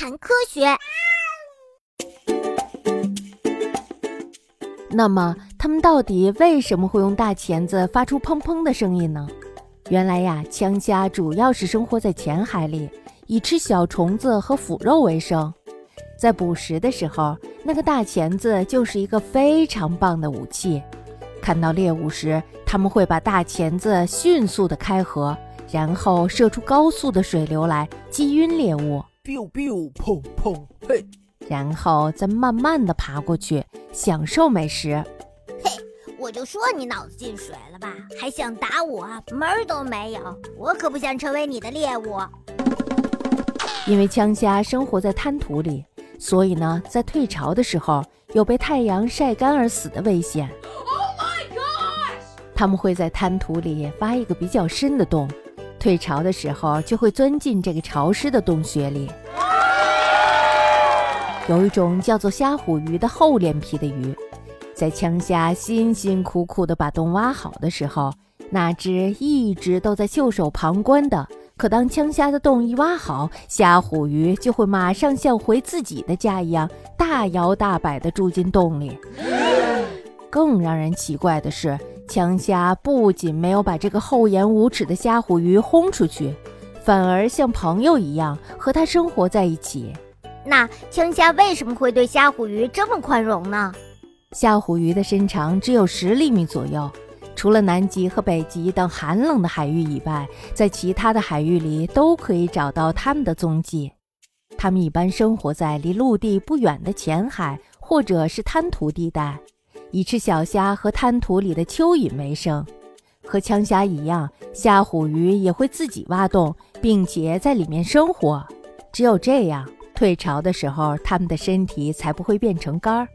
谈科学。那么，它们到底为什么会用大钳子发出砰砰的声音呢？原来呀，枪虾主要是生活在浅海里，以吃小虫子和腐肉为生。在捕食的时候，那个大钳子就是一个非常棒的武器。看到猎物时，他们会把大钳子迅速的开合，然后射出高速的水流来击晕猎物。biu biu 砰砰嘿。然后再慢慢的爬过去，享受美食。嘿，我就说你脑子进水了吧，还想打我，门儿都没有！我可不想成为你的猎物。因为枪虾生活在滩涂里，所以呢，在退潮的时候有被太阳晒干而死的危险。Oh my god！他们会在滩涂里挖一个比较深的洞，退潮的时候就会钻进这个潮湿的洞穴里。有一种叫做虾虎鱼的厚脸皮的鱼，在枪虾辛辛苦苦地把洞挖好的时候，那只一直都在袖手旁观的。可当枪虾的洞一挖好，虾虎鱼就会马上像回自己的家一样，大摇大摆地住进洞里。更让人奇怪的是，枪虾不仅没有把这个厚颜无耻的虾虎鱼轰出去，反而像朋友一样和它生活在一起。那枪虾为什么会对虾虎鱼这么宽容呢？虾虎鱼的身长只有十厘米左右，除了南极和北极等寒冷的海域以外，在其他的海域里都可以找到它们的踪迹。它们一般生活在离陆地不远的浅海或者是滩涂地带，以吃小虾和滩涂里的蚯蚓为生。和枪虾一样，虾虎鱼也会自己挖洞，并且在里面生活。只有这样。退潮的时候，它们的身体才不会变成干儿。